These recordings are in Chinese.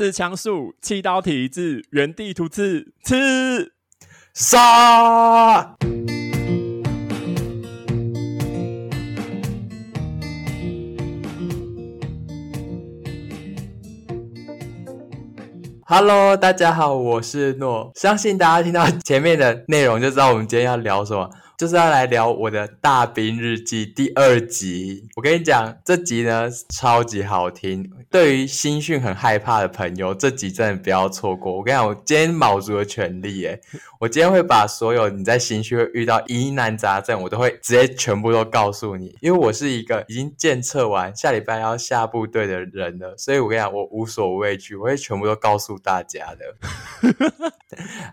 刺枪术，气刀体质，原地突刺，刺杀。Hello，大家好，我是诺。相信大家听到前面的内容就知道我们今天要聊什么。就是要来聊我的大兵日记第二集。我跟你讲，这集呢超级好听。对于新训很害怕的朋友，这集真的不要错过。我跟你讲，我今天卯足了全力，诶我今天会把所有你在新训会遇到疑难杂症，我都会直接全部都告诉你。因为我是一个已经检测完下礼拜要下部队的人了，所以我跟你讲，我无所畏惧，我会全部都告诉大家的。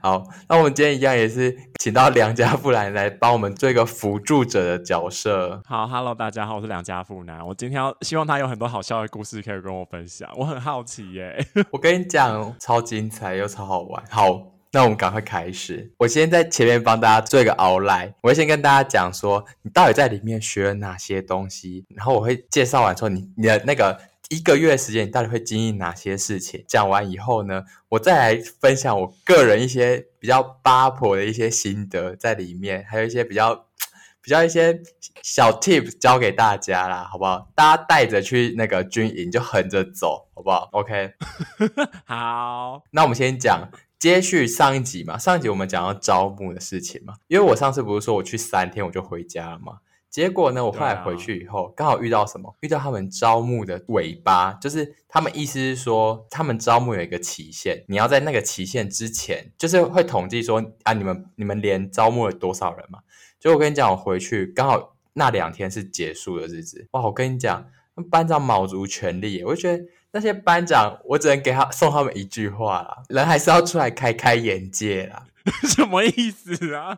好，那我们今天一样也是请到梁家富兰来帮我们做一个辅助者的角色。好，Hello，大家好，我是良家富男。我今天要希望他有很多好笑的故事可以跟我分享，我很好奇耶。我跟你讲，超精彩又超好玩。好，那我们赶快开始。我先在前面帮大家做一个 outline，我会先跟大家讲说你到底在里面学了哪些东西，然后我会介绍完之后，你你的那个。一个月的时间，你到底会经历哪些事情？讲完以后呢，我再来分享我个人一些比较八婆的一些心得在里面，还有一些比较 比较一些小 tips 教给大家啦，好不好？大家带着去那个军营就横着走，好不好？OK，好。那我们先讲接续上一集嘛，上一集我们讲到招募的事情嘛，因为我上次不是说我去三天我就回家了吗？结果呢，我后来回去以后，刚好遇到什么？遇到他们招募的尾巴，就是他们意思是说，他们招募有一个期限，你要在那个期限之前，就是会统计说啊，你们你们连招募了多少人嘛？就我跟你讲，我回去刚好那两天是结束的日子，哇！我跟你讲，班长卯足全力，我就觉得那些班长，我只能给他送他们一句话啦，人还是要出来开开眼界啦。什么意思啊？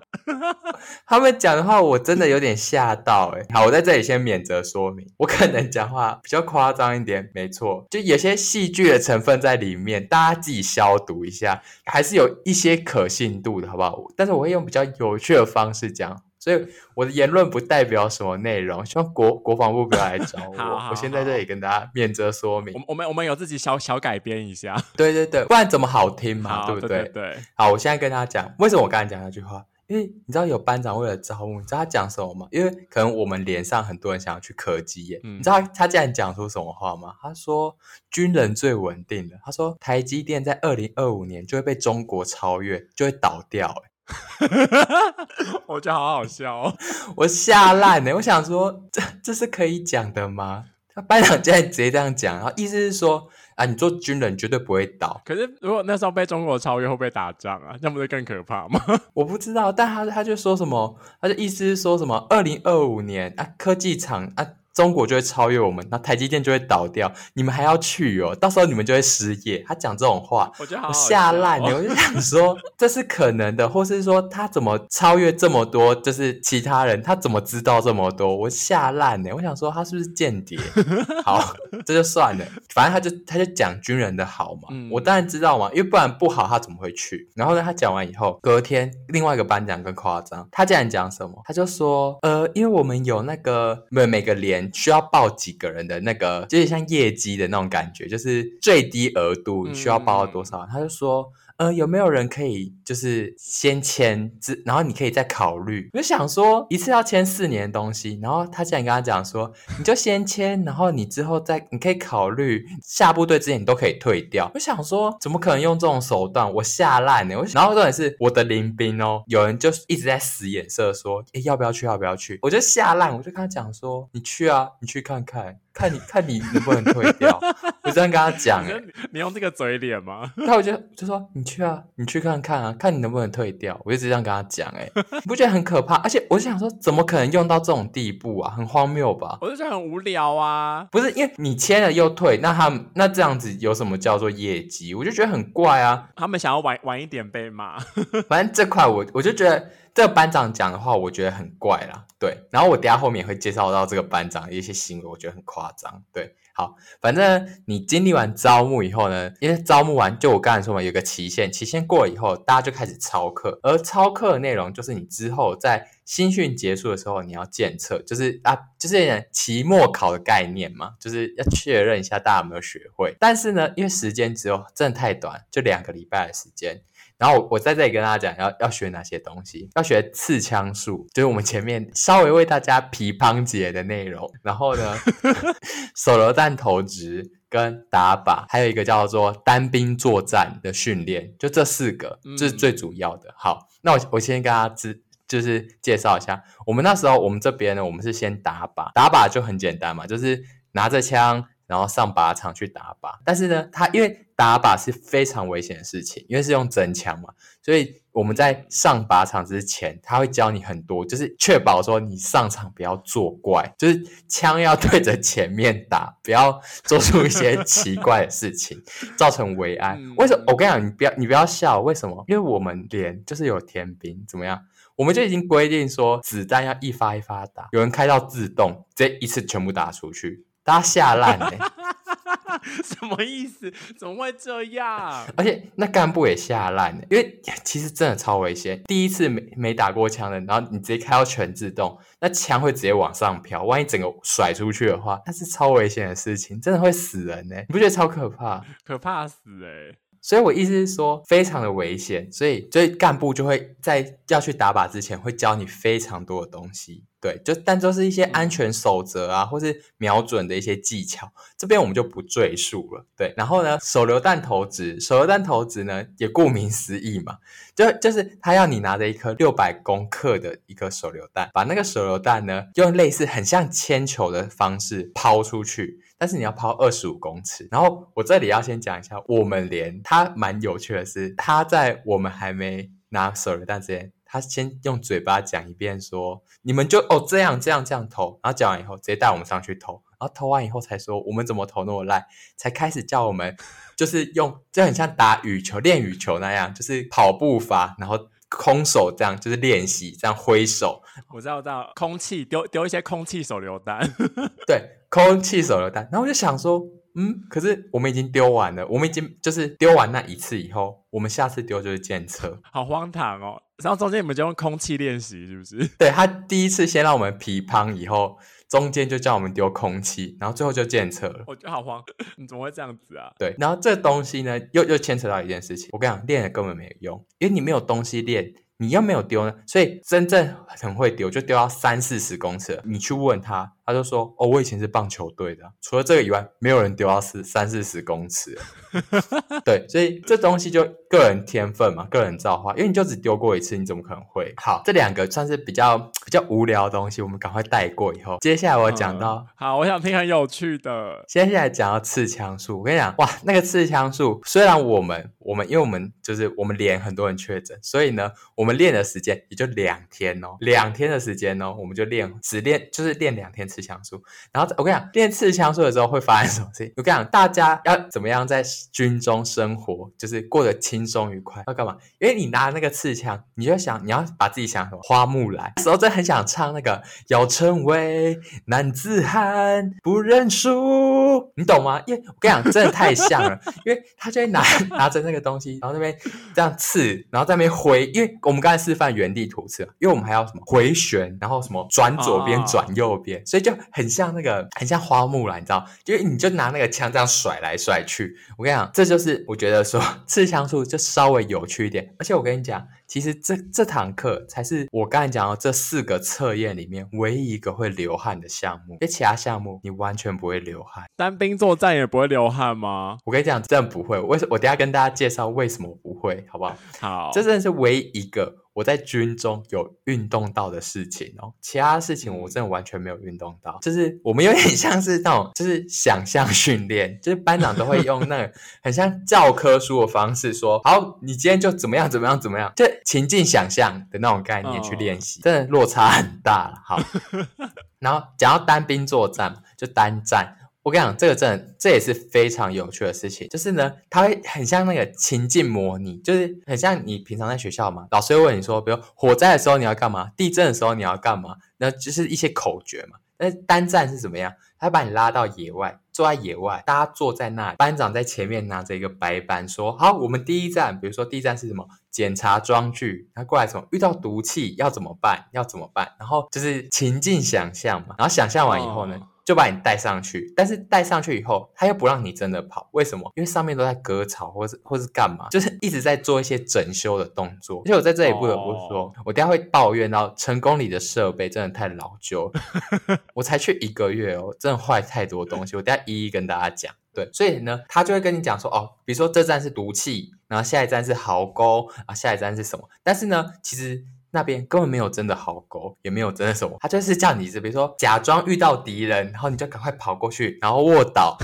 他们讲的话我真的有点吓到诶。好，我在这里先免责说明，我可能讲话比较夸张一点，没错，就有些戏剧的成分在里面，大家自己消毒一下，还是有一些可信度的，好不好？但是我会用比较有趣的方式讲。所以我的言论不代表什么内容，希望国国防部不要来找我。好好好，我先在这里跟大家免责说明。我我们我们有自己小小改编一下。对对对，不然怎么好听嘛，对不对？对，对，对。好，我现在跟大家讲，为什么我刚才讲那句话？因为你知道有班长为了招募，你知道他讲什么吗？因为可能我们连上很多人想要去科技业，嗯、你知道他他竟然讲出什么话吗？他说军人最稳定的，他说台积电在二零二五年就会被中国超越，就会倒掉。我觉得好好笑哦，我吓烂呢。我想说，这这是可以讲的吗？他班长竟然直接这样讲，然后意思是说啊，你做军人绝对不会倒。可是如果那时候被中国超越，会不会打仗啊？那不是更可怕吗？我不知道，但他他就说什么，他的意思是说什么，二零二五年啊，科技厂啊。中国就会超越我们，那台积电就会倒掉，你们还要去哦？到时候你们就会失业。他讲这种话，我觉得好吓烂了。我就想说，这是可能的，或是说他怎么超越这么多？就是其他人，他怎么知道这么多？我吓烂了。我想说，他是不是间谍？好，这就算了。反正他就他就讲军人的好嘛，嗯、我当然知道嘛，因为不然不好他怎么会去？然后呢，他讲完以后，隔天另外一个班长更夸张，他竟然讲什么？他就说，呃，因为我们有那个每每个连。需要报几个人的那个，就是像业绩的那种感觉，就是最低额度你需要报到多少？嗯、他就说。呃，有没有人可以就是先签字，然后你可以再考虑？我就想说，一次要签四年的东西，然后他竟然跟他讲说，你就先签，然后你之后再你可以考虑下部队之前你都可以退掉。我想说，怎么可能用这种手段？我吓烂了。我然后重点是我的邻兵哦，有人就一直在使眼色说，诶，要不要去？要不要去？我就吓烂，我就跟他讲说，你去啊，你去看看。看你看你能不能退掉，我这样跟他讲、欸，你用这个嘴脸吗？那我就就说你去啊，你去看看啊，看你能不能退掉。我就这样跟他讲、欸，哎，你不觉得很可怕？而且我就想说，怎么可能用到这种地步啊？很荒谬吧？我就觉得很无聊啊。不是因为你签了又退，那他那这样子有什么叫做业绩？我就觉得很怪啊。他们想要晚晚一点被骂，反正这块我我就觉得。这个班长讲的话，我觉得很怪啦，对。然后我等下后面会介绍到这个班长的一些行为，我觉得很夸张，对。好，反正你经历完招募以后呢，因为招募完就我刚才说嘛，有个期限，期限过了以后，大家就开始操课，而操课的内容就是你之后在新训结束的时候你要检测，就是啊，就是期末考的概念嘛，就是要确认一下大家有没有学会。但是呢，因为时间只有真的太短，就两个礼拜的时间。然后我我在这里跟大家讲要要学哪些东西，要学刺枪术，就是我们前面稍微为大家批判解的内容。然后呢，手榴弹投掷跟打靶，还有一个叫做单兵作战的训练，就这四个，这是最主要的。好，那我我先跟大家知，就是介绍一下，我们那时候我们这边呢，我们是先打靶，打靶就很简单嘛，就是拿着枪。然后上靶场去打靶，但是呢，他因为打靶是非常危险的事情，因为是用真枪嘛，所以我们在上靶场之前，他会教你很多，就是确保说你上场不要作怪，就是枪要对着前面打，不要做出一些奇怪的事情，造成危 安。为什么？我跟你讲，你不要你不要笑，为什么？因为我们连就是有天兵怎么样，我们就已经规定说子弹要一发一发打，有人开到自动，这一次全部打出去。他吓烂呢？什么意思？怎么会这样？而且那干部也吓烂呢，因为其实真的超危险。第一次没没打过枪的，然后你直接开到全自动，那枪会直接往上飘，万一整个甩出去的话，那是超危险的事情，真的会死人呢。你不觉得超可怕？可怕死哎！所以我意思是说，非常的危险，所以所以干部就会在要去打靶之前，会教你非常多的东西。对，就但都是一些安全守则啊，或是瞄准的一些技巧，这边我们就不赘述了。对，然后呢，手榴弹投掷，手榴弹投掷呢，也顾名思义嘛，就就是他要你拿着一颗六百公克的一颗手榴弹，把那个手榴弹呢，用类似很像铅球的方式抛出去，但是你要抛二十五公尺。然后我这里要先讲一下，我们连他蛮有趣的是，他在我们还没拿手榴弹之前。他先用嘴巴讲一遍，说你们就哦这样这样这样投，然后讲完以后直接带我们上去投，然后投完以后才说我们怎么投那么烂，才开始叫我们 就是用就很像打羽球练羽球那样，就是跑步法，然后空手这样就是练习这样挥手。我知道，我知道，空气丢丢一些空气手榴弹，对，空气手榴弹。然后我就想说。嗯，可是我们已经丢完了，我们已经就是丢完那一次以后，我们下次丢就是检测，好荒唐哦。然后中间你们就用空气练习，是不是？对，他第一次先让我们皮乓，以后中间就叫我们丢空气，然后最后就检测了。我觉得好慌，你怎么会这样子啊？对，然后这东西呢，又又牵扯到一件事情，我跟你讲，练了根本没有用，因为你没有东西练。你又没有丢呢，所以真正很会丢就丢到三四十公尺。你去问他，他就说：“哦，我以前是棒球队的，除了这个以外，没有人丢到四三四十公尺。”对，所以这东西就个人天分嘛，个人造化，因为你就只丢过一次，你怎么可能会？好，这两个算是比较比较无聊的东西，我们赶快带过。以后接下来我讲到、嗯，好，我想听很有趣的。接下来讲到刺枪术，我跟你讲，哇，那个刺枪术，虽然我们我们因为我们就是我们连很多人确诊，所以呢，我们。练的时间也就两天哦，两天的时间哦，我们就练，只练就是练两天刺枪术。然后我跟你讲，练刺枪术的时候会发生什么事情？我跟你讲，大家要怎么样在军中生活，就是过得轻松愉快？要干嘛？因为你拿那个刺枪，你就想你要把自己想什么花木兰，那时候真的很想唱那个要成为男子汉，不认输，你懂吗？因为我跟你讲，真的太像了，因为他就会拿拿着那个东西，然后那边这样刺，然后在那边挥，因为我们。我们刚才示范原地图刺，因为我们还要什么回旋，然后什么转左边、转右边，所以就很像那个，很像花木兰，你知道？因为你就拿那个枪这样甩来甩去。我跟你讲，这就是我觉得说刺枪术就稍微有趣一点。而且我跟你讲，其实这这堂课才是我刚才讲到这四个测验里面唯一一个会流汗的项目，因为其他项目你完全不会流汗。单兵作战也不会流汗吗？我跟你讲，真的不会。为什么？我等下跟大家介绍为什么不会，好不好？好，这真的是唯一一个。我在军中有运动到的事情哦，其他事情我真的完全没有运动到。就是我们有点像是那种，就是想象训练，就是班长都会用那个 很像教科书的方式说：“好，你今天就怎么样怎么样怎么样，就情境想象的那种概念去练习，真的落差很大了。”好，然后讲到单兵作战，就单战。我跟你讲，这个真的，这也是非常有趣的事情。就是呢，它会很像那个情境模拟，就是很像你平常在学校嘛，老师会问你说，比如火灾的时候你要干嘛，地震的时候你要干嘛，那就是一些口诀嘛。那单站是怎么样？他把你拉到野外，坐在野外，大家坐在那，班长在前面拿着一个白板说：“好，我们第一站，比如说第一站是什么？检查装具。他过来什么？遇到毒气要怎么办？要怎么办？然后就是情境想象嘛。然后想象完以后呢？”就把你带上去，但是带上去以后，他又不让你真的跑，为什么？因为上面都在割草，或是或是干嘛，就是一直在做一些整修的动作。而且我在这里不得不说，哦、我等下会抱怨到成功里的设备真的太老旧，我才去一个月哦，真的坏太多东西。我等下一一跟大家讲。对，所以呢，他就会跟你讲说，哦，比如说这站是毒气，然后下一站是壕沟啊，下一站是什么？但是呢，其实。那边根本没有真的壕沟，也没有真的什么，他就是叫你，比如说假装遇到敌人，然后你就赶快跑过去，然后卧倒，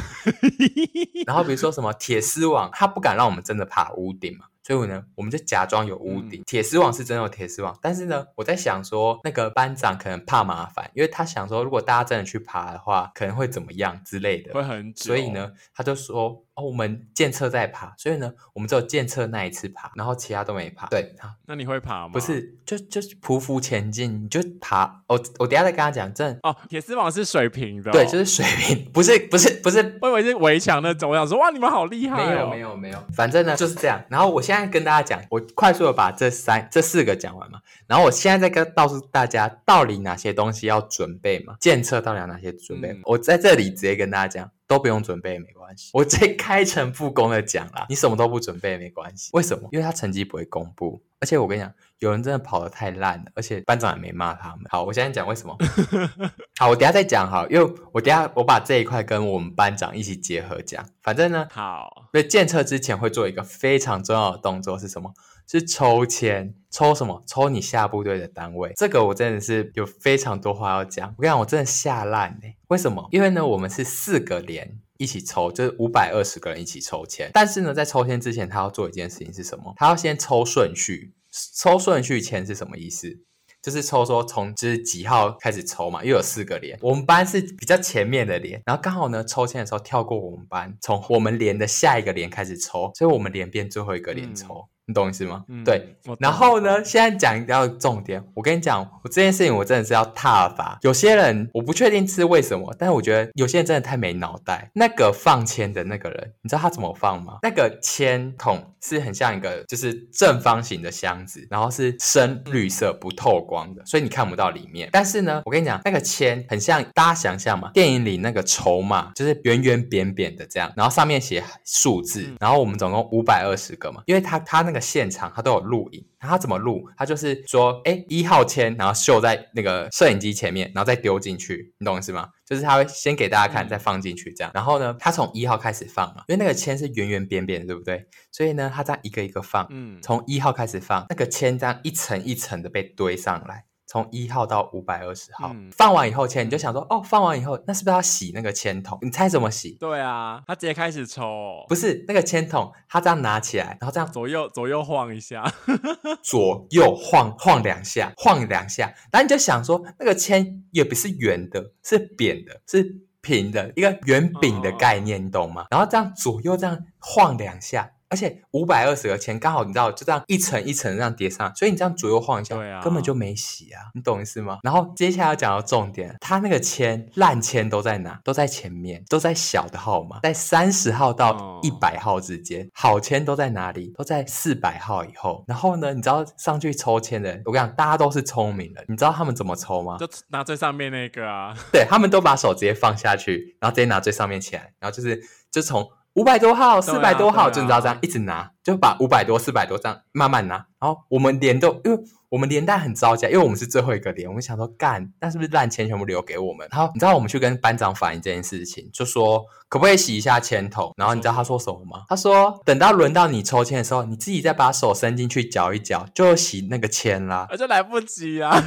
然后比如说什么铁丝网，他不敢让我们真的爬屋顶嘛。所以呢，我们就假装有屋顶，铁丝网是真的有铁丝网，但是呢，我在想说，那个班长可能怕麻烦，因为他想说，如果大家真的去爬的话，可能会怎么样之类的，会很久。所以呢，他就说，哦，我们检测在爬，所以呢，我们只有检测那一次爬，然后其他都没爬。对，好，那你会爬吗？不是，就就是匍匐前进，你就爬。我我等下再跟他讲，真的哦，铁丝网是水平的，哦，对，就是水平，不是不是不是，我以为是围墙那种。我想说，哇，你们好厉害，哦。没有没有没有，反正呢就是这样。然后我现在跟大家讲。我快速的把这三、这四个讲完嘛，然后我现在再跟告诉大家，到底哪些东西要准备嘛？检测到底有哪些准备？嗯、我在这里直接跟大家讲，都不用准备没关系。我直接 开诚布公的讲啦，你什么都不准备没关系。为什么？因为他成绩不会公布，而且我跟你讲，有人真的跑得太烂了，而且班长也没骂他们。好，我现在讲为什么。好，我等下再讲哈，因为我等下我把这一块跟我们班长一起结合讲。反正呢，好，所以检测之前会做一个非常重要的动作是什么？是抽签，抽什么？抽你下部队的单位。这个我真的是有非常多话要讲。我跟你讲，我真的吓烂欸。为什么？因为呢，我们是四个连一起抽，就是五百二十个人一起抽签。但是呢，在抽签之前，他要做一件事情是什么？他要先抽顺序。抽顺序签是什么意思？就是抽说从就是几号开始抽嘛，又有四个连。我们班是比较前面的连，然后刚好呢，抽签的时候跳过我们班，从我们连的下一个连开始抽，所以我们连变最后一个连抽。你懂意思吗？嗯、对，然后呢，现在讲一个重点。我跟你讲，我这件事情我真的是要踏伐。有些人我不确定是为什么，但是我觉得有些人真的太没脑袋。那个放铅的那个人，你知道他怎么放吗？那个铅筒是很像一个就是正方形的箱子，然后是深绿色不透光的，所以你看不到里面。但是呢，我跟你讲，那个铅很像大家想象嘛，电影里那个筹码就是圆圆扁扁的这样，然后上面写数字，然后我们总共五百二十个嘛，因为他他那个。现场他都有录影，他怎么录？他就是说，哎，一号签，然后秀在那个摄影机前面，然后再丢进去，你懂意思吗？就是他会先给大家看，再放进去这样。然后呢，他从一号开始放嘛，因为那个签是圆圆扁扁的，对不对？所以呢，他这样一个一个放，嗯，从一号开始放，那个签这样一层一层的被堆上来。从一号到五百二十号，嗯、放完以后签，你就想说，哦，放完以后，那是不是要洗那个签筒？你猜怎么洗？对啊，他直接开始抽，不是那个签筒，他这样拿起来，然后这样左右左右晃一下，左右晃晃两下，晃两下，然后你就想说，那个签也不是圆的，是扁的，是平的，一个圆饼的概念，哦、你懂吗？然后这样左右这样晃两下。而且五百二十个签刚好，你知道就这样一层一层这样叠上，所以你这样左右晃一下，对啊，根本就没洗啊，你懂意思吗？然后接下来要讲到重点，他那个签烂签都在哪？都在前面，都在小的号码，在三十号到一百号之间。哦、好签都在哪里？都在四百号以后。然后呢，你知道上去抽签的人，我跟你讲，大家都是聪明人，你知道他们怎么抽吗？就拿最上面那个啊，对，他们都把手直接放下去，然后直接拿最上面起来，然后就是就从。五百多号，四百多号，就你知道这样一直拿，就把五百多、四百多这样慢慢拿。然后我们连都，因为我们连带很着急，因为我们是最后一个连，我们想说干，那是不是烂钱全部留给我们？然后你知道我们去跟班长反映这件事情，就说可不可以洗一下签头？然后你知道他说什么吗？他说等到轮到你抽签的时候，你自己再把手伸进去搅一搅，就洗那个签啦。而且来不及啊！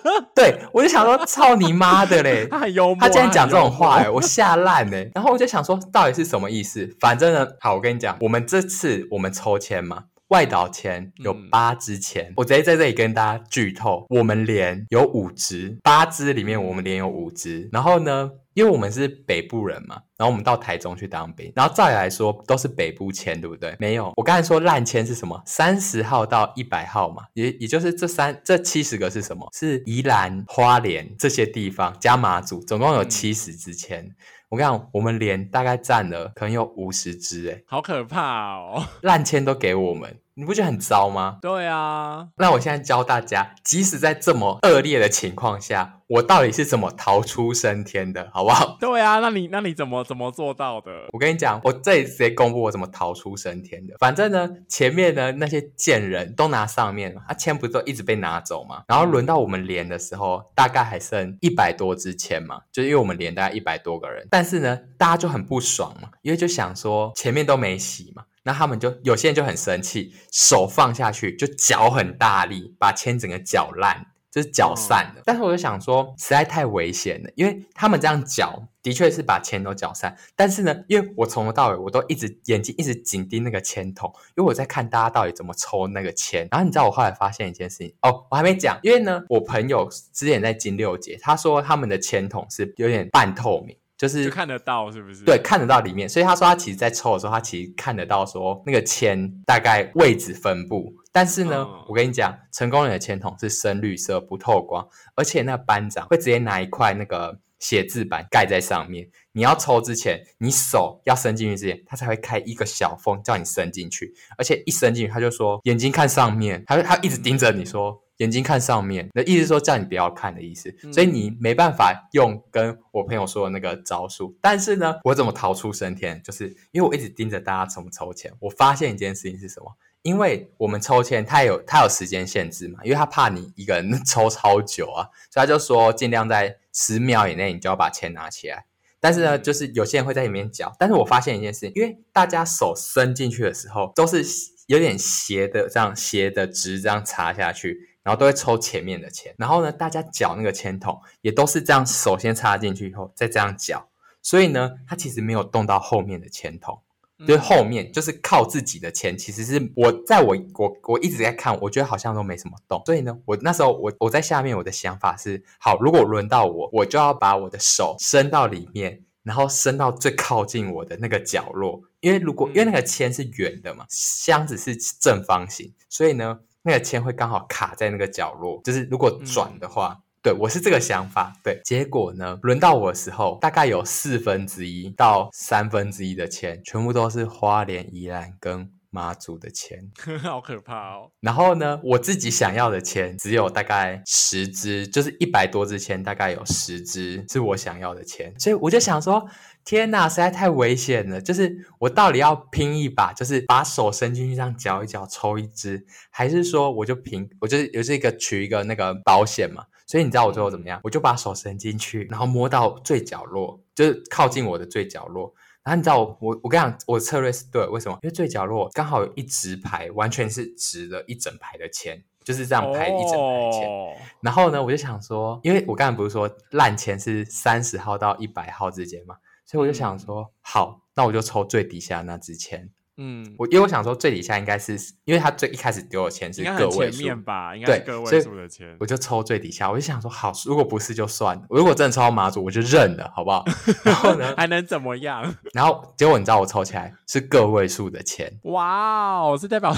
对，我就想说，操你妈的嘞！他很幽默，他竟然讲这种话哎，我吓烂嘞。然后我就想说，到底是什么意思？反正呢，好，我跟你讲，我们这次我们抽签嘛，外岛签有八支签，嗯、我直接在这里跟大家剧透，我们连有五支，八支里面我们连有五支。然后呢，因为我们是北部人嘛，然后我们到台中去当兵，然后照理来说都是北部签，对不对？没有，我刚才说烂签是什么？三十号到一百号嘛，也也就是这三这七十个是什么？是宜兰花莲这些地方加马祖，总共有七十支签。嗯我跟你讲，我们连大概占了可能有五十支，哎，好可怕哦！烂签都给我们。你不觉得很糟吗？对啊，那我现在教大家，即使在这么恶劣的情况下，我到底是怎么逃出升天的，好不好？对啊，那你那你怎么怎么做到的？我跟你讲，我这里直接公布我怎么逃出升天的。反正呢，前面呢那些贱人都拿上面，他签不都一直被拿走嘛？然后轮到我们连的时候，大概还剩一百多支签嘛，就是因为我们连大概一百多个人，但是呢，大家就很不爽嘛，因为就想说前面都没洗嘛。那他们就有些人就很生气，手放下去就搅很大力，把铅整个搅烂，就是搅散了。哦、但是我就想说，实在太危险了，因为他们这样搅的确是把铅都搅散。但是呢，因为我从头到尾我都一直眼睛一直紧盯那个铅筒，因为我在看大家到底怎么抽那个铅。然后你知道我后来发现一件事情哦，我还没讲，因为呢，我朋友之前在金六节，他说他们的铅筒是有点半透明。就是看得到，是不是？对，看得到里面。所以他说他其实，在抽的时候，他其实看得到说那个铅大概位置分布。但是呢，嗯、我跟你讲，成功人的铅筒是深绿色，不透光，而且那个班长会直接拿一块那个写字板盖在上面。你要抽之前，你手要伸进去之前，他才会开一个小缝，叫你伸进去。而且一伸进去，他就说眼睛看上面，他他一直盯着你说。眼睛看上面，那意思说叫你不要看的意思，嗯、所以你没办法用跟我朋友说的那个招数。但是呢，我怎么逃出升天？就是因为我一直盯着大家怎么抽签。我发现一件事情是什么？因为我们抽签，它有它有时间限制嘛，因为他怕你一个人抽超久啊，所以他就说尽量在十秒以内你就要把钱拿起来。但是呢，就是有些人会在里面搅。但是我发现一件事情，因为大家手伸进去的时候都是有点斜的，这样斜的直这样插下去。然后都会抽前面的签，然后呢，大家搅那个签筒也都是这样，首先插进去以后再这样搅，所以呢，它其实没有动到后面的签筒，就是后面就是靠自己的签，其实是我在我我我一直在看，我觉得好像都没什么动，所以呢，我那时候我我在下面，我的想法是，好，如果轮到我，我就要把我的手伸到里面，然后伸到最靠近我的那个角落，因为如果因为那个签是圆的嘛，箱子是正方形，所以呢。那个签会刚好卡在那个角落，就是如果转的话，嗯、对，我是这个想法。对，结果呢，轮到我的时候，大概有四分之一到三分之一的签，全部都是花莲、宜兰跟马祖的签，好可怕哦。然后呢，我自己想要的签只有大概十支，就是一百多支签，大概有十支是我想要的签，所以我就想说。天呐，实在太危险了！就是我到底要拼一把，就是把手伸进去这样搅一搅抽一支，还是说我就拼，我就是有这个取一个那个保险嘛？所以你知道我最后怎么样？我就把手伸进去，然后摸到最角落，就是靠近我的最角落。然后你知道我我我跟你讲，我的策略是对，为什么？因为最角落刚好有一直排，完全是直的一整排的钱，就是这样排一整排签。哦、然后呢，我就想说，因为我刚才不是说烂钱是三十号到一百号之间嘛？所以我就想说，嗯、好，那我就抽最底下那支签。嗯，我因为我想说最底下应该是，因为他最一开始丢的钱是个位数吧，应该是个位数的钱，我就抽最底下。我就想说，好，如果不是就算了，如果真的抽到马祖，我就认了，好不好？然后呢，还能怎么样？然后结果你知道我抽起来是个位数的钱，哇哦，是代表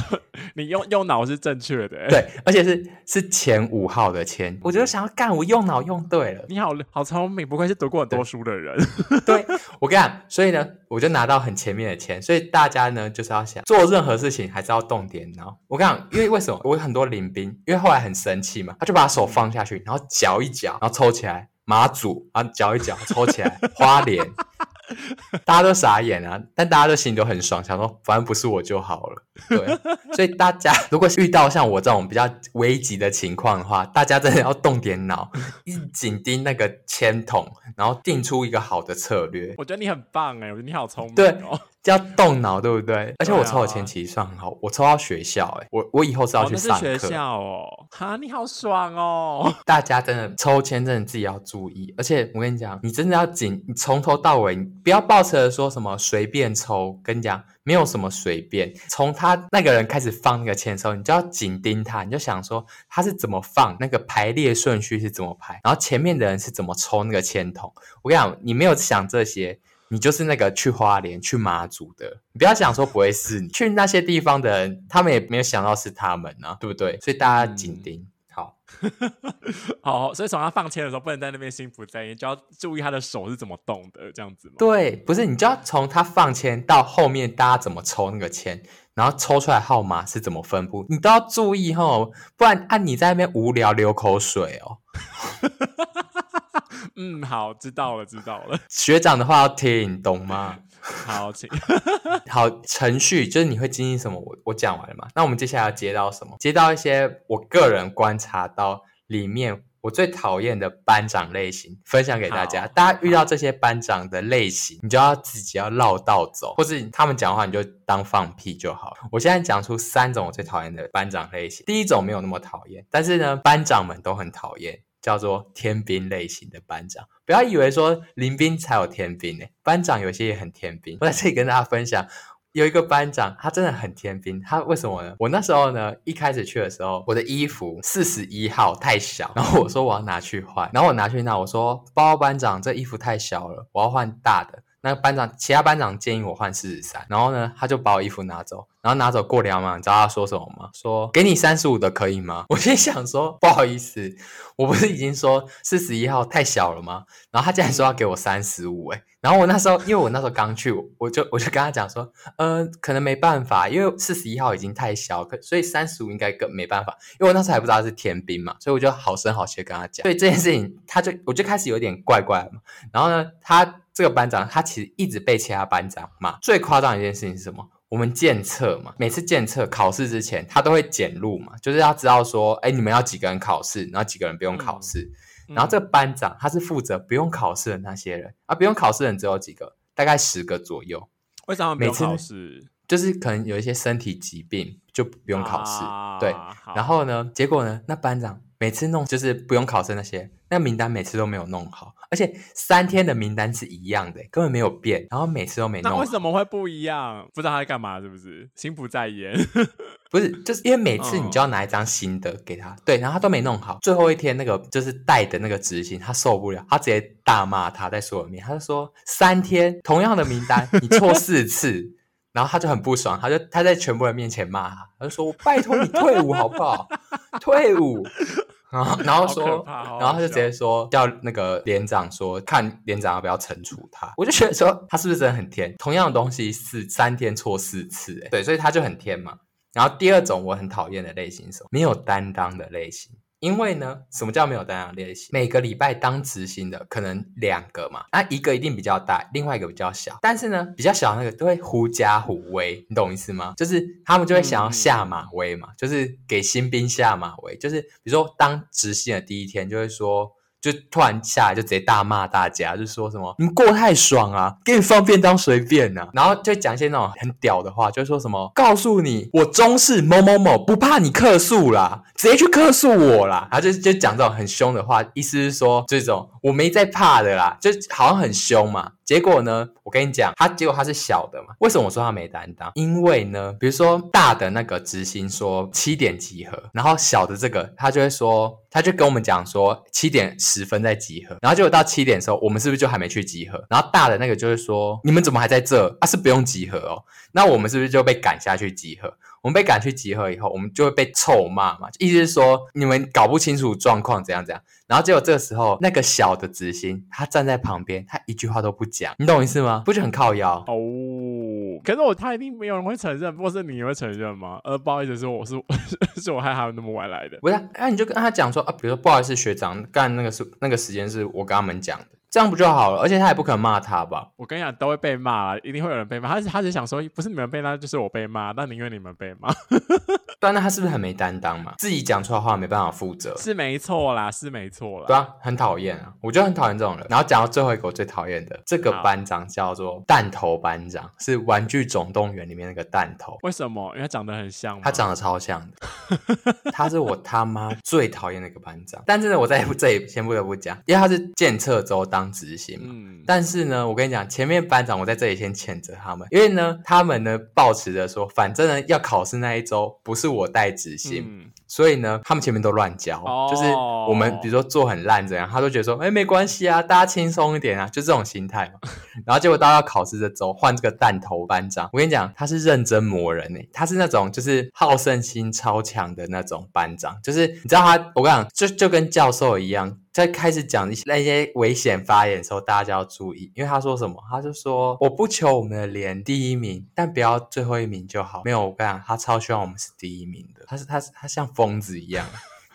你用用脑是正确的，对，而且是是前五号的钱，我就想要干，我用脑用对了，你好好聪明，不愧是读过很多书的人。对，对我跟你讲，所以呢，我就拿到很前面的钱，所以大家呢。就是要想做任何事情，还是要动点脑。我跟你讲，因为为什么？我有很多领兵，因为后来很生气嘛，他就把手放下去，然后搅一搅，然后抽起来马祖，然后搅一搅，抽起来花莲，大家都傻眼啊！但大家都心里都很爽，想说反正不是我就好了。对，所以大家如果遇到像我这种比较危急的情况的话，大家真的要动点脑，一紧盯那个签筒，然后定出一个好的策略。我觉得你很棒哎，我觉得你好聪明哦。对。要动脑，对不对？而且我抽的签其实算很好，我抽到学校、欸，哎，我我以后是要去上课。学校哦，哈，你好爽哦！大家真的抽签真的自己要注意，而且我跟你讲，你真的要紧，你从头到尾，你不要抱着说什么随便抽，跟你讲。没有什么随便，从他那个人开始放那个签的时候，你就要紧盯他，你就想说他是怎么放，那个排列顺序是怎么排，然后前面的人是怎么抽那个签筒。我跟你讲，你没有想这些，你就是那个去花莲、去马祖的，你不要想说不会是你去那些地方的人，他们也没有想到是他们呢、啊，对不对？所以大家紧盯。嗯好，好，所以从他放签的时候，不能在那边心不在焉，就要注意他的手是怎么动的，这样子吗？对，不是，你就要从他放签到后面，大家怎么抽那个签，然后抽出来号码是怎么分布，你都要注意哦，不然按、啊、你在那边无聊流口水哦。嗯，好，知道了，知道了。学长的话要听，懂吗？好，请 好程序就是你会经历什么？我我讲完了嘛？那我们接下来要接到什么？接到一些我个人观察到里面我最讨厌的班长类型，分享给大家。大家遇到这些班长的类型，你就要自己要绕道走，或是他们讲话你就当放屁就好。我现在讲出三种我最讨厌的班长类型。第一种没有那么讨厌，但是呢，班长们都很讨厌。叫做天兵类型的班长，不要以为说林兵才有天兵呢，班长有些也很天兵。我在这里跟大家分享，有一个班长，他真的很天兵。他为什么呢？我那时候呢，一开始去的时候，我的衣服四十一号太小，然后我说我要拿去换，然后我拿去那，我说报告班长，这衣服太小了，我要换大的。那个班长，其他班长建议我换四十三，然后呢，他就把我衣服拿走，然后拿走过两码，你知道他说什么吗？说给你三十五的可以吗？我心想说不好意思，我不是已经说四十一号太小了吗？然后他竟然说要给我三十五，诶然后我那时候因为我那时候刚去，我就我就跟他讲说，呃，可能没办法，因为四十一号已经太小，可所以三十五应该更没办法，因为我那时候还不知道是天兵嘛，所以我就好声好气跟他讲，所以这件事情他就我就开始有点怪怪嘛，然后呢，他。这个班长他其实一直被其他班长骂。最夸张的一件事情是什么？我们检测嘛，每次检测考试之前，他都会检录嘛，就是要知道说，哎，你们要几个人考试，然后几个人不用考试。嗯、然后这个班长他是负责不用考试的那些人啊，不用考试的人只有几个，大概十个左右。为什么不用考试？就是可能有一些身体疾病就不用考试。啊、对，然后呢，结果呢，那班长每次弄就是不用考试那些。那名单每次都没有弄好，而且三天的名单是一样的，根本没有变，然后每次都没弄好。那为什么会不一样？不知道他在干嘛，是不是心不在焉？不是，就是因为每次你就要拿一张新的给他，嗯、对，然后他都没弄好。最后一天那个就是带的那个执行，他受不了，他直接大骂他在所有面，他就说三天同样的名单你错四次，然后他就很不爽，他就他在全部人面前骂他，他就说我拜托你退伍好不好？退伍。然后，然后说，然后他就直接说叫那个连长说，看连长要不要惩处他。我就觉得说，他是不是真的很天？同样的东西是三天错四次，诶对，所以他就很天嘛。然后第二种我很讨厌的类型是什么？没有担当的类型。因为呢，什么叫没有大量练习？每个礼拜当执行的可能两个嘛，那一个一定比较大，另外一个比较小。但是呢，比较小的那个都会狐假虎威，你懂意思吗？就是他们就会想要下马威嘛，嗯、就是给新兵下马威，就是比如说当执行的第一天就会说。就突然下来就直接大骂大家，就说什么你们过太爽啊，给你放便当随便啊，然后就讲一些那种很屌的话，就说什么告诉你我中士某某某不怕你客诉啦，直接去客诉我啦，然后就就讲这种很凶的话，意思是说这种我没在怕的啦，就好像很凶嘛。结果呢，我跟你讲，他结果他是小的嘛？为什么我说他没担当？因为呢，比如说大的那个执行说七点集合，然后小的这个他就会说，他就跟我们讲说七点十分再集合，然后结果到七点的时候，我们是不是就还没去集合？然后大的那个就会说，你们怎么还在这？啊，是不用集合哦。那我们是不是就被赶下去集合？我们被赶去集合以后，我们就会被臭骂嘛，意思是说你们搞不清楚状况怎样怎样。然后结果这个时候，那个小的执行他站在旁边，他一句话都不讲，你懂意思吗？不就很靠腰哦？可是我他一定没有人会承认，或是你会承认吗？呃，不好意思，是我是 是我害他们那么晚来的。不是，那、你就跟他讲说啊，比如说不好意思，学长，干那个是那个时间是我跟他们讲的。这样不就好了？而且他也不可能骂他吧？我跟你讲，都会被骂，一定会有人被骂。他是他只想说，不是你们被骂，就是我被骂，那宁愿你们被骂。对啊，那他是不是很没担当嘛？自己讲出来的话没办法负责，是没错啦，是没错啦。对啊，很讨厌啊，我就很讨厌这种人。然后讲到最后一个我最讨厌的，这个班长叫做弹头班长，是《玩具总动员》里面那个弹头。为什么？因为他长得很像。他长得超像的，他是我他妈最讨厌那个班长。但是呢，我在这里先不得不讲，因为他是检测州当执行嘛。嗯。但是呢，我跟你讲，前面班长我在这里先谴责他们，因为呢，他们呢抱持着说，反正呢要考试那一周不是我带执行。嗯所以呢，他们前面都乱教，oh. 就是我们比如说做很烂怎样，他都觉得说，哎，没关系啊，大家轻松一点啊，就这种心态嘛。然后结果到要考试这周，换这个弹头班长，我跟你讲，他是认真磨人诶，他是那种就是好胜心超强的那种班长，就是你知道他，我跟你讲，就就跟教授一样。在开始讲一些那些危险发言的时候，大家就要注意，因为他说什么？他就说我不求我们的连第一名，但不要最后一名就好。没有，我跟你讲，他超希望我们是第一名的。他是他是他像疯子一样，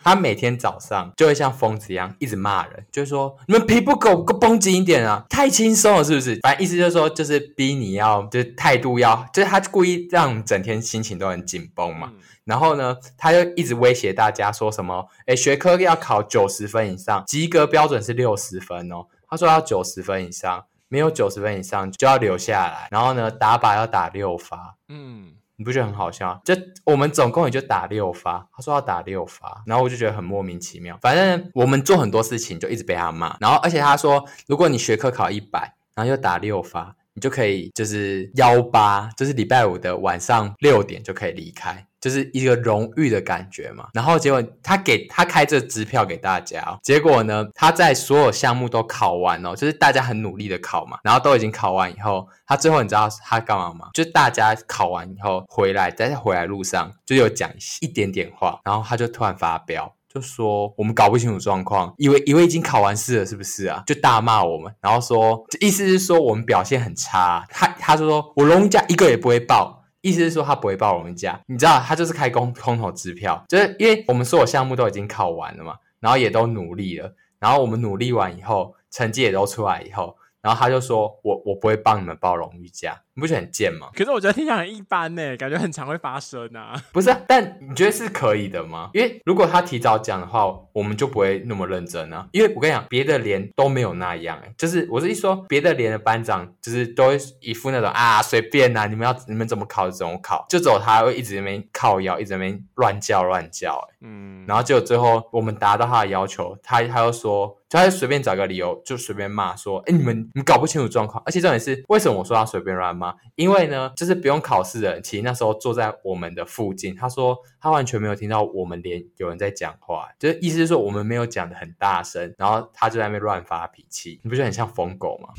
他每天早上就会像疯子一样一直骂人，就是说你们皮不够够绷紧一点啊，太轻松了是不是？反正意思就是说，就是逼你要，就是态度要，就是他故意让整天心情都很紧绷嘛。然后呢，他就一直威胁大家说什么？诶，学科要考九十分以上，及格标准是六十分哦。他说要九十分以上，没有九十分以上就要留下来。然后呢，打靶要打六发。嗯，你不觉得很好笑？就我们总共也就打六发，他说要打六发，然后我就觉得很莫名其妙。反正我们做很多事情就一直被他骂。然后而且他说，如果你学科考一百，然后又打六发，你就可以就是幺八，就是礼拜五的晚上六点就可以离开。就是一个荣誉的感觉嘛，然后结果他给他开这支票给大家哦，结果呢，他在所有项目都考完哦，就是大家很努力的考嘛，然后都已经考完以后，他最后你知道他干嘛吗？就大家考完以后回来，在回来路上就有讲一点点话，然后他就突然发飙，就说我们搞不清楚状况，以为以为已经考完试了是不是啊？就大骂我们，然后说意思是说我们表现很差，他他就说我荣家一个也不会报。意思是说他不会报我们家，你知道他就是开空空头支票，就是因为我们所有项目都已经考完了嘛，然后也都努力了，然后我们努力完以后，成绩也都出来以后。然后他就说：“我我不会帮你们报荣誉奖，你不觉得很贱吗？”可是我觉得听起来很一般呢，感觉很常会发生啊。不是啊，但你觉得是可以的吗？因为如果他提早讲的话，我们就不会那么认真啊。因为我跟你讲，别的连都没有那样，哎，就是我是一说，别的连的班长就是都会一副那种啊随便啊，你们要你们怎么考就怎么考，就走他会一直在那边靠腰，一直在那边乱叫乱叫，哎，嗯，然后结果最后我们达到他的要求，他他又说。就他随便找个理由，就随便骂说：“哎，你们你搞不清楚状况。”而且重点是，为什么我说他随便乱骂？因为呢，就是不用考试的人，其实那时候坐在我们的附近。他说他完全没有听到我们连有人在讲话，就是意思是说我们没有讲的很大声，然后他就在那边乱发脾气。你不觉得很像疯狗吗？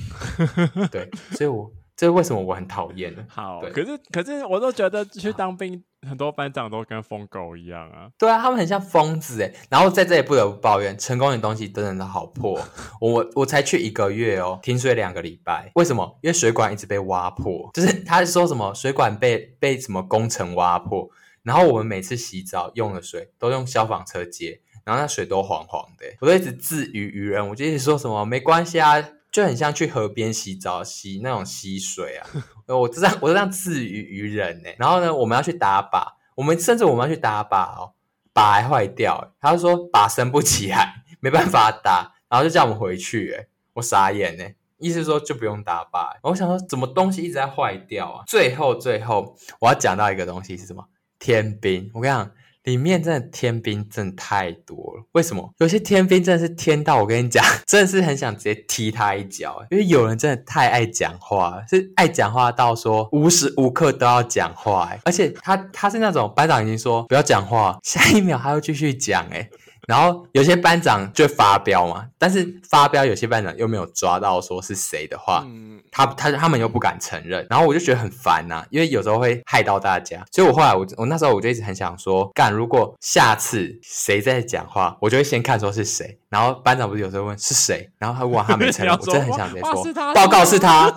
对，所以我这是为什么我很讨厌呢？好，可是可是我都觉得去当兵。很多班长都跟疯狗一样啊！对啊，他们很像疯子诶。然后在这里不得不抱怨，成功的东西真的都好破。我我才去一个月哦，停水两个礼拜。为什么？因为水管一直被挖破，就是他说什么水管被被什么工程挖破，然后我们每次洗澡用的水都用消防车接，然后那水都黄黄的。我都一直自娱娱人，我就一直说什么没关系啊。就很像去河边洗澡，洗那种溪水啊，我这样我这样自娱娱人呢。然后呢，我们要去打靶，我们甚至我们要去打靶哦，靶还坏掉，他就说靶升不起来，没办法打，然后就叫我们回去。诶我傻眼呢，意思说就不用打靶。我想说，怎么东西一直在坏掉啊？最后最后，我要讲到一个东西是什么？天兵，我跟你讲。里面真的天兵真的太多了，为什么？有些天兵真的是天到我跟你讲，真的是很想直接踢他一脚，因为有人真的太爱讲话，是爱讲话到说无时无刻都要讲话，而且他他是那种班长已经说不要讲话，下一秒他又继续讲，诶然后有些班长就发飙嘛，但是发飙有些班长又没有抓到说是谁的话，嗯、他他他们又不敢承认，然后我就觉得很烦呐、啊，因为有时候会害到大家，所以我后来我我那时候我就一直很想说，干如果下次谁在讲话，我就会先看说是谁，然后班长不是有时候问是谁，然后他问他没承认，我真的很想直接说 报告是他，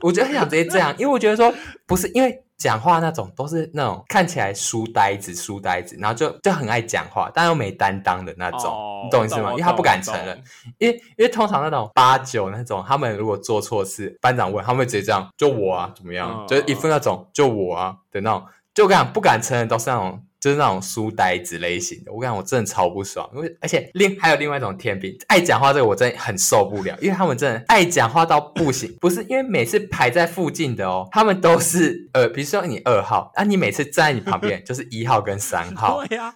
我就很想直接这样，因为我觉得说不是因为。讲话那种都是那种看起来书呆子、书呆子，然后就就很爱讲话，但又没担当的那种，哦、你懂意思吗？因为他不敢承认，因为因为通常那种八九那种，他们如果做错事，班长问，他们会直接这样，就我啊，怎么样？哦、就是一副那种就我啊的那种，就我跟你讲不敢承认都是那种。就是那种书呆子类型的，我跟你讲，我真的超不爽，因为而且另还有另外一种天兵，爱讲话这个我真的很受不了，因为他们真的爱讲话到不行，不是因为每次排在附近的哦，他们都是呃，比如说你二号，啊，你每次站在你旁边就是一号跟三号，对呀，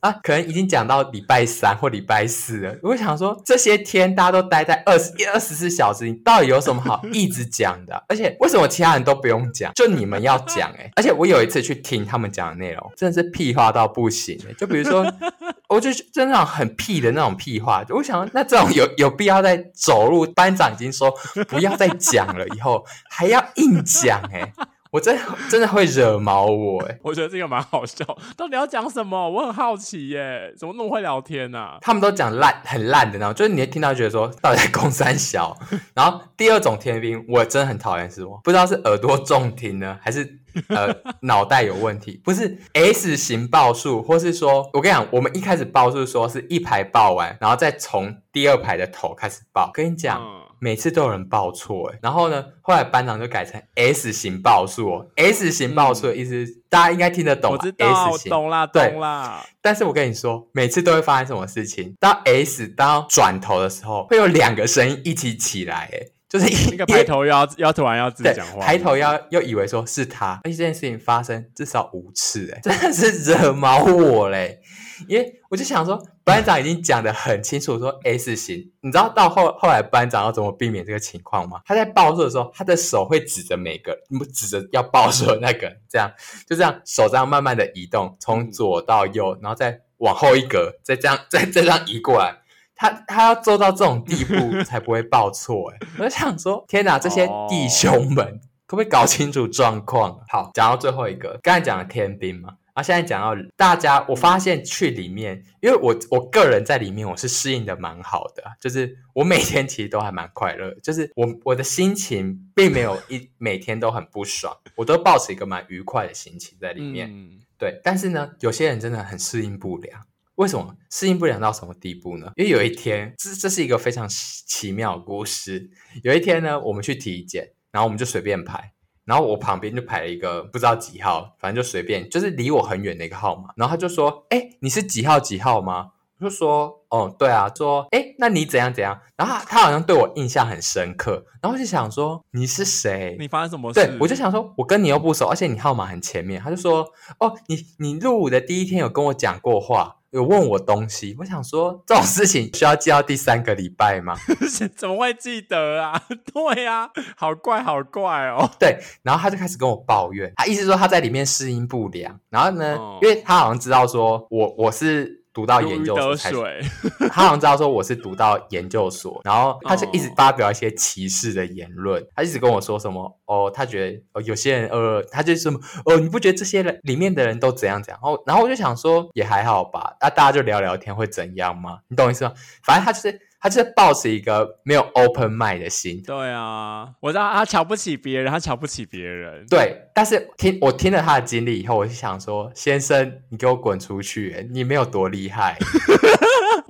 啊，可能已经讲到礼拜三或礼拜四了，我想说这些天大家都待在二十一二十四小时，你到底有什么好一直讲的？而且为什么其他人都不用讲，就你们要讲诶、欸、而且我有一次去听他们讲的内容，真的是屁话到不行，就比如说，我就真的很屁的那种屁话。我想，那这种有有必要在走路？班长已经说不要再讲了，以后还要硬讲，哎，我真的真的会惹毛我，哎。我觉得这个蛮好笑，到底要讲什么？我很好奇耶，怎么那么会聊天呢、啊？他们都讲烂很烂的那种，就是你会听到觉得说到底在攻三小。然后第二种天兵，我真的很讨厌是我？不知道是耳朵重听呢，还是？呃，脑袋有问题，不是 S 型报数，或是说，我跟你讲，我们一开始报数说是一排报完，然后再从第二排的头开始报。跟你讲，嗯、每次都有人报错，诶然后呢，后来班长就改成 S 型报数哦。S 型报数的意思，嗯、大家应该听得懂。我知道，S 型懂啦，懂啦。但是我跟你说，每次都会发生什么事情？当 S 当转头的时候，会有两个声音一起起来，诶就是一个抬头要要突然要自己讲话，抬头要又以为说是他，而且这件事情发生至少五次，哎，真的是惹毛我嘞！因为我就想说，班长已经讲得很清楚，说 S 型，你知道到后后来班长要怎么避免这个情况吗？他在报数的时候，他的手会指着每个，不指着要报数的那个，这样就这样手这样慢慢的移动，从左到右，然后再往后一格，再这样再再这样移过来。他他要做到这种地步 才不会报错哎！我就想说，天哪，这些弟兄们可不可以搞清楚状况？好，讲到最后一个，刚才讲了天兵嘛，啊，现在讲到大家，我发现去里面，因为我我个人在里面我是适应的蛮好的，就是我每天其实都还蛮快乐，就是我我的心情并没有一每天都很不爽，我都抱持一个蛮愉快的心情在里面。嗯、对，但是呢，有些人真的很适应不良。为什么适应不良到什么地步呢？因为有一天，这这是一个非常奇妙的故事。有一天呢，我们去体检，然后我们就随便排，然后我旁边就排了一个不知道几号，反正就随便，就是离我很远的一个号码。然后他就说：“哎，你是几号几号吗？”我就说：“哦，对啊。”说：“哎，那你怎样怎样？”然后他，他好像对我印象很深刻，然后我就想说：“你是谁？你发生什么事？”对，我就想说：“我跟你又不熟，而且你号码很前面。”他就说：“哦，你你入伍的第一天有跟我讲过话。”有问我东西，我想说这种事情需要记到第三个礼拜吗？怎么会记得啊？对呀、啊，好怪好怪哦。对，然后他就开始跟我抱怨，他意思说他在里面适应不良，然后呢，哦、因为他好像知道说我我是。读到研究所才，他好像知道说我是读到研究所，然后他就一直发表一些歧视的言论，哦、他一直跟我说什么哦，他觉得哦有些人呃，他就什么哦，你不觉得这些人里面的人都怎样怎样？然后然后我就想说也还好吧，那、啊、大家就聊聊天会怎样吗？你懂我意思吗？反正他就是。他就是抱持一个没有 open mind 的心。对啊，我知道他瞧不起别人，他瞧不起别人。对，但是听我听了他的经历以后，我就想说，先生，你给我滚出去！你没有多厉害。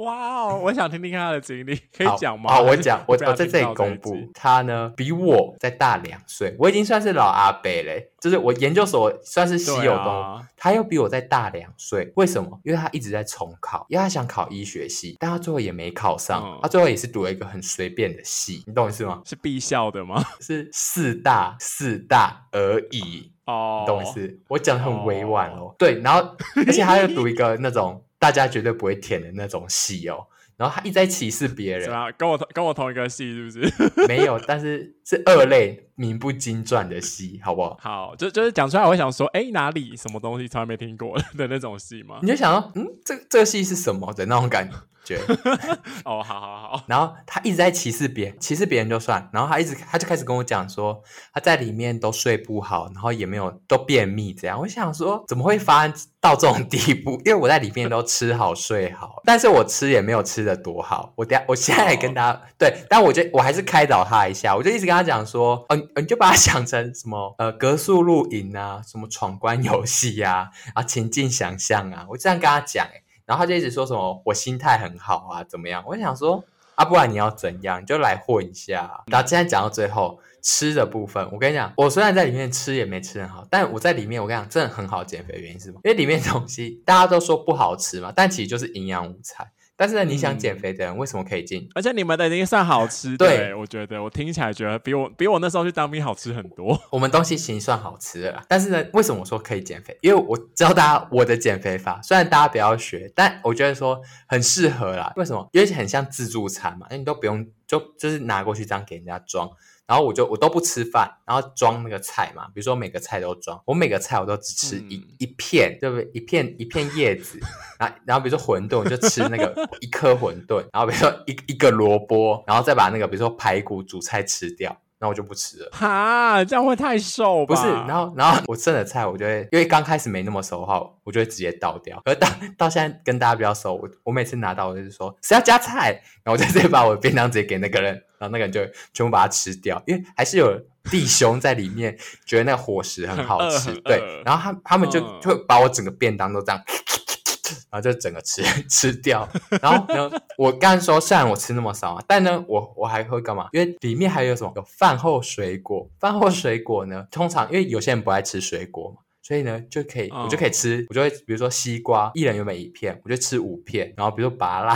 哇哦，我想听听他的经历，可以讲吗？好，我讲，我我在这里公布，他呢比我再大两岁，我已经算是老阿伯嘞。就是我研究所算是稀有动物，啊、他又比我再大两岁，为什么？因为他一直在重考，因为他想考医学系，但他最后也没考上，嗯、他最后也是读了一个很随便的系，你懂我意思吗？是必校的吗？是四大四大而已哦，你懂我意思？我讲的很委婉哦，哦对，然后 而且他又读一个那种大家绝对不会舔的那种戏哦。然后他一直在歧视别人，是啊跟我同跟我同一个系是不是？没有，但是是二类名不经传的戏，好不好？好，就就是讲出来，我会想说，哎，哪里什么东西从来没听过的那种戏吗？你就想说，嗯，这这个戏是什么的那种感觉？觉。哦，好好好。然后他一直在歧视别人，歧视别人就算，然后他一直他就开始跟我讲说他在里面都睡不好，然后也没有都便秘这样。我想说怎么会发生到这种地步？因为我在里面都吃好睡好，但是我吃也没有吃的多好。我等下我现在也跟大家、哦、对，但我觉得我还是开导他一下，我就一直跟他讲说，嗯、呃，你就把它想成什么呃格数露营啊，什么闯关游戏呀，啊情境想象啊，我这样跟他讲、欸然后他就一直说什么我心态很好啊，怎么样？我想说啊，不然你要怎样？你就来混一下。然后现在讲到最后吃的部分，我跟你讲，我虽然在里面吃也没吃很好，但我在里面我跟你讲，真的很好减肥。原因是什么？因为里面东西大家都说不好吃嘛，但其实就是营养午餐。但是呢，你想减肥的人为什么可以进？而且你们的已经算好吃，对，我觉得我听起来觉得比我比我那时候去当兵好吃很多。我们东西其实算好吃的啦。但是呢，为什么我说可以减肥？因为我教大家我的减肥法，虽然大家不要学，但我觉得说很适合啦。为什么？因为很像自助餐嘛，因为你都不用就就是拿过去这样给人家装。然后我就我都不吃饭，然后装那个菜嘛，比如说每个菜都装，我每个菜我都只吃一、嗯、一片，对不对？一片一片叶子，然后然后比如说馄饨，我就吃那个一颗馄饨，然后比如说一一个萝卜，然后再把那个比如说排骨主菜吃掉。那我就不吃了哈，这样会太瘦吧？不是，然后然后我剩的菜，我就会因为刚开始没那么熟的话，我就会直接倒掉。而到到现在跟大家比较熟，我我每次拿到我就是说谁要加菜，然后我就直接把我的便当直接给那个人，然后那个人就全部把它吃掉，因为还是有弟兄在里面觉得那个伙食很好吃，对，然后他他们就就会把我整个便当都这样。然后就整个吃 吃掉，然后呢，我刚说虽然我吃那么少啊，但呢，我我还会干嘛？因为里面还有什么？有饭后水果。饭后水果呢，通常因为有些人不爱吃水果嘛，所以呢就可以，我就可以吃，我就会比如说西瓜，一人有没有一片，我就吃五片。然后比如说芭辣，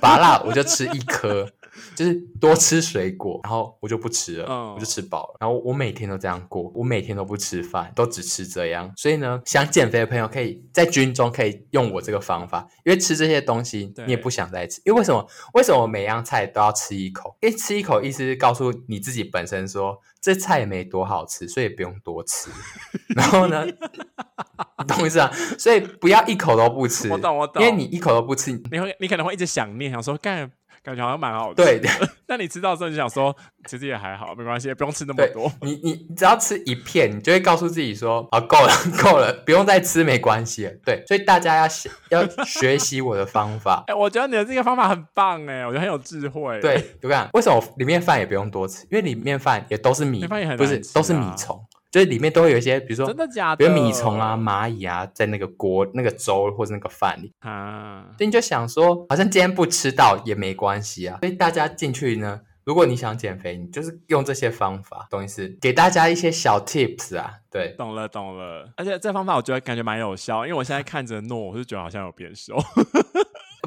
芭辣我就吃一颗。就是多吃水果，然后我就不吃了，oh. 我就吃饱了。然后我每天都这样过，我每天都不吃饭，都只吃这样。所以呢，想减肥的朋友可以在军中可以用我这个方法，因为吃这些东西你也不想再吃。因为为什么？为什么每样菜都要吃一口？因为吃一口意思是告诉你自己本身说这菜也没多好吃，所以不用多吃。然后呢，你懂我意思啊？所以不要一口都不吃。我懂，我懂。因为你一口都不吃，你会你可能会一直想念，想说干。感觉好像蛮好的，对。那你吃到之后，你想说，其实也还好，没关系，不用吃那么多。你你只要吃一片，你就会告诉自己说，啊，够了，够了，不用再吃，没关系。对，所以大家要要学习我的方法。哎、欸，我觉得你的这个方法很棒，哎，我觉得很有智慧。对，你讲，为什么里面饭也不用多吃？因为里面饭也都是米，饭也不是都是米虫。就是里面都会有一些，比如说，真的假的？比如米虫啊、蚂蚁啊，在那个锅、那个粥或者那个饭里啊。所以你就想说，好像今天不吃到也没关系啊。所以大家进去呢，如果你想减肥，你就是用这些方法，懂意思？给大家一些小 tips 啊。对，懂了，懂了。而且这方法我觉得感觉蛮有效，因为我现在看着诺，我是觉得好像有变瘦。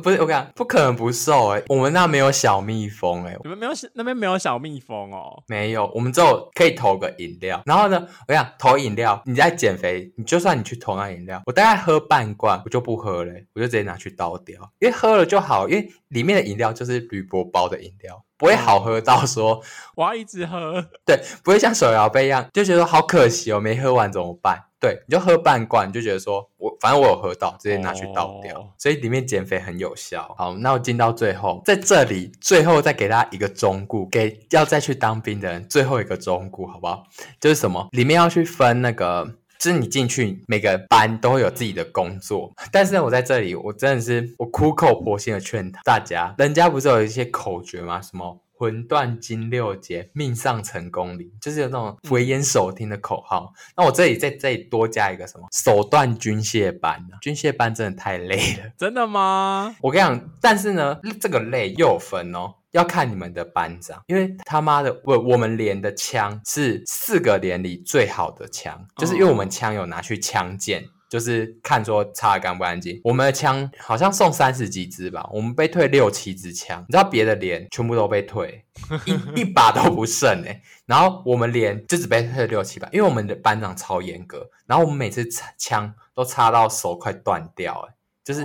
不是，我讲不可能不瘦哎、欸，我们那没有小蜜蜂哎、欸，你们没有那边没有小蜜蜂哦？没有，我们只有可以投个饮料。然后呢，我讲投饮料，你在减肥，你就算你去投那饮料，我大概喝半罐，我就不喝了、欸，我就直接拿去倒掉，因为喝了就好，因为里面的饮料就是铝箔包的饮料。不会好喝到说 我要一直喝，对，不会像手摇杯一样，就觉得好可惜哦，没喝完怎么办？对，你就喝半罐，你就觉得说我反正我有喝到，直接拿去倒掉，哦、所以里面减肥很有效。好，那我进到最后，在这里最后再给大家一个忠告，给要再去当兵的人最后一个忠告，好不好？就是什么？里面要去分那个。是你进去，每个班都会有自己的工作。但是，我在这里，我真的是我苦口婆心的劝大家，人家不是有一些口诀吗？什么魂断金六节，命丧成功岭，就是有那种危言耸听的口号。那我这里在这里多加一个什么？手段军械班啊，军械班真的太累了。真的吗？我跟你讲，但是呢，这个累又有分哦。要看你们的班长，因为他妈的，我我们连的枪是四个连里最好的枪，就是因为我们枪有拿去枪检，就是看说擦的干不干净。我们的枪好像送三十几支吧，我们被退六七支枪，你知道别的连全部都被退，一 一把都不剩哎、欸。然后我们连就只被退六七把，因为我们的班长超严格，然后我们每次擦枪都擦到手快断掉哎、欸。就是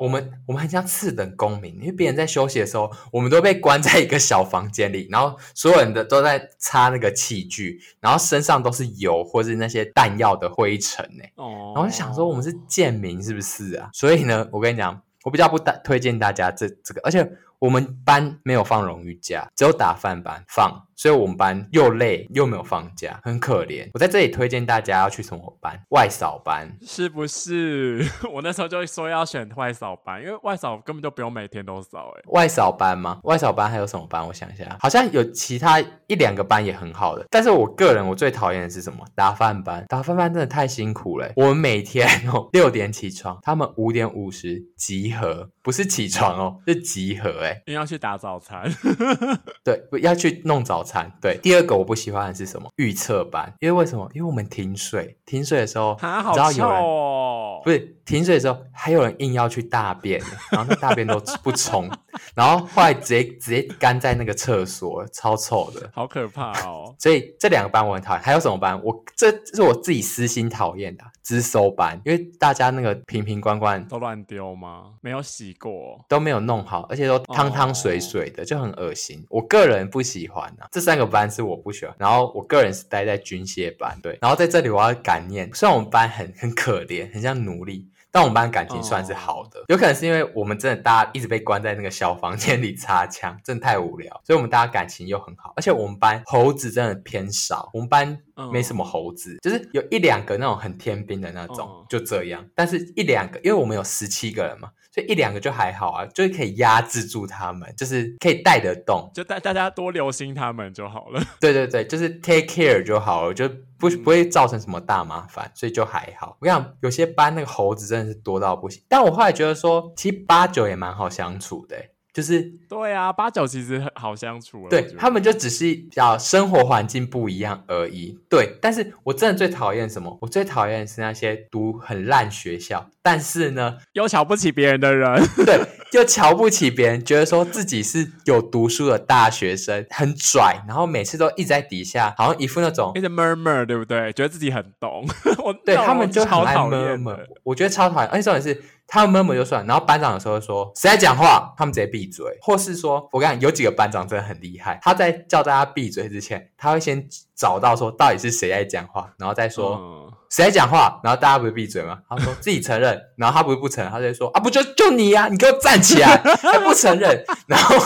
我们我们很像次等公民，因为别人在休息的时候，我们都被关在一个小房间里，然后所有人的都在擦那个器具，然后身上都是油或是那些弹药的灰尘呢。哦，然后我就想说我们是贱民是不是啊？所以呢，我跟你讲，我比较不大推荐大家这这个，而且。我们班没有放荣誉假，只有打饭班放，所以我们班又累又没有放假，很可怜。我在这里推荐大家要去什么班？外扫班，是不是？我那时候就说要选外扫班，因为外扫根本就不用每天都扫。哎，外扫班吗？外扫班还有什么班？我想一下，好像有其他一两个班也很好的。但是我个人我最讨厌的是什么？打饭班，打饭班真的太辛苦了。我们每天哦 六点起床，他们五点五十集合，不是起床哦，是集合哎。因为要去打早餐，对，要去弄早餐。对，第二个我不喜欢的是什么？预测班，因为为什么？因为我们停水，停水的时候，啊，好臭哦！不是停水的时候，还有人硬要去大便，然后那大便都不冲，然后后来直接直接干在那个厕所，超臭的，好可怕哦！所以这两个班我很讨厌。还有什么班？我这是我自己私心讨厌的，资收班，因为大家那个瓶瓶罐罐都乱丢吗？没有洗过，都没有弄好，而且都汤汤水水的，就很恶心。我个人不喜欢啊。这三个班是我不喜欢。然后我个人是待在军械班，对。然后在这里我要感念，虽然我们班很很可怜，很像奴隶。但我们班感情算是好的，oh. 有可能是因为我们真的大家一直被关在那个小房间里擦枪，真的太无聊，所以我们大家感情又很好。而且我们班猴子真的偏少，我们班没什么猴子，oh. 就是有一两个那种很天兵的那种，oh. 就这样。但是一两个，因为我们有十七个人嘛。所以一两个就还好啊，就是可以压制住他们，就是可以带得动，就大大家多留心他们就好了。对对对，就是 take care 就好了，就不不会造成什么大麻烦，所以就还好。我跟你讲，有些班那个猴子真的是多到不行，但我后来觉得说，其实八九也蛮好相处的。就是对啊，八九其实很好相处了。对，他们就只是比较生活环境不一样而已。对，但是我真的最讨厌什么？我最讨厌是那些读很烂学校，但是呢又瞧不起别人的人。对，又瞧不起别人，觉得说自己是有读书的大学生，很拽，然后每次都一直在底下，好像一副那种一直 murmur，对不对？觉得自己很懂。我对他们就很爱 murmur，我觉得超讨厌。而且重点是。他们闷闷就算，然后班长有时候说谁在讲话，他们直接闭嘴，或是说我跟你讲，有几个班长真的很厉害，他在叫大家闭嘴之前，他会先找到说到底是谁在讲话，然后再说。嗯谁在讲话？然后大家不是闭嘴吗？他说自己承认，然后他不是不承认，他就说啊，不就就你呀、啊，你给我站起来，还不承认，然后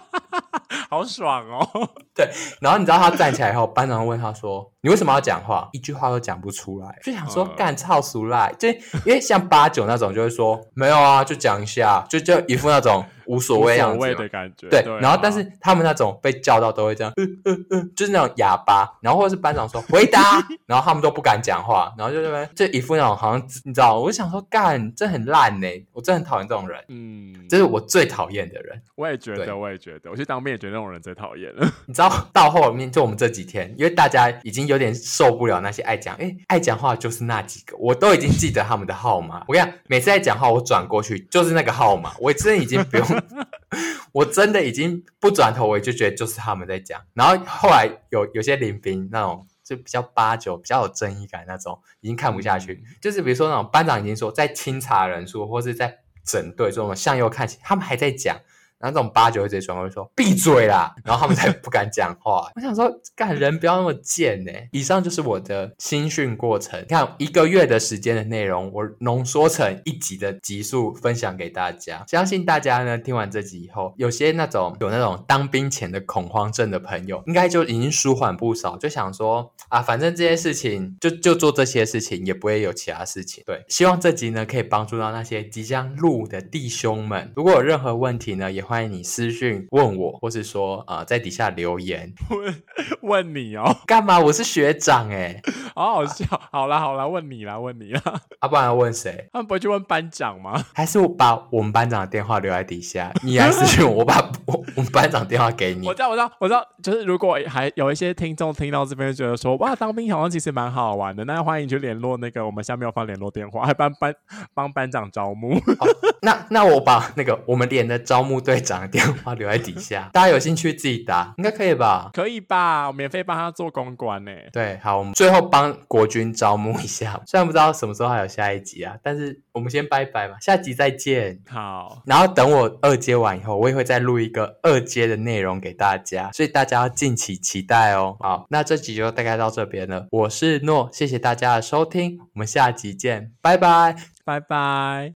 好爽哦。对，然后你知道他站起来以后，班长问他说：“你为什么要讲话？”一句话都讲不出来，就想说干操俗赖，就因为像八九那种就会说没有啊，就讲一下，就就一副那种。无所谓样子的感觉，对，然后但是他们那种被叫到都会这样，嗯嗯嗯，就是那种哑巴，然后或者是班长说回答，然后他们都不敢讲话，然后就这边就一副那种好像你知道，我就想说干，这很烂呢，我真的很讨厌这种人，嗯，这是我最讨厌的人。我也觉得，我也觉得，我去当面也觉得那种人最讨厌了。你知道到后面就我们这几天，因为大家已经有点受不了那些爱讲，哎，爱讲话就是那几个，我都已经记得他们的号码。我跟你讲，每次爱讲话，我转过去就是那个号码，我真的已经不用。我真的已经不转头，我就觉得就是他们在讲。然后后来有有些林兵那种就比较八九，比较有正义感那种，已经看不下去。就是比如说那种班长已经说在清查人数，或是在整队这种向右看齐，他们还在讲。然后这种八九会直接转过来说闭嘴啦，然后他们才不敢讲话。我想说，干人不要那么贱呢。以上就是我的新训过程，你看一个月的时间的内容，我浓缩成一集的集数分享给大家。相信大家呢听完这集以后，有些那种有那种当兵前的恐慌症的朋友，应该就已经舒缓不少。就想说啊，反正这些事情就就做这些事情，也不会有其他事情。对，希望这集呢可以帮助到那些即将入伍的弟兄们。如果有任何问题呢，也欢迎你私讯问我，或是说啊、呃，在底下留言问 问你哦，干嘛？我是学长哎，好好笑。好啦好啦，问你啦，问你啦。啊，不然要问谁？他们不会去问班长吗？还是我把我们班长的电话留在底下，你来私讯我，我把我我们班长电话给你。我知道，我知道，我知道。就是如果还有一些听众听到这边，觉得说哇，当兵好像其实蛮好玩的，那欢迎去联络那个我们下面有放联络电话，还帮班帮班长招募。好，那那我把那个我们连的招募队长的电电话留在底下，大家有兴趣自己打，应该可以吧？可以吧？我免费帮他做公关呢。对，好，我们最后帮国军招募一下，虽然不知道什么时候还有下一集啊，但是我们先拜拜嘛，下集再见。好，然后等我二阶完以后，我也会再录一个二阶的内容给大家，所以大家要敬请期待哦。好，那这集就大概到这边了。我是诺，谢谢大家的收听，我们下集见，拜拜，拜拜。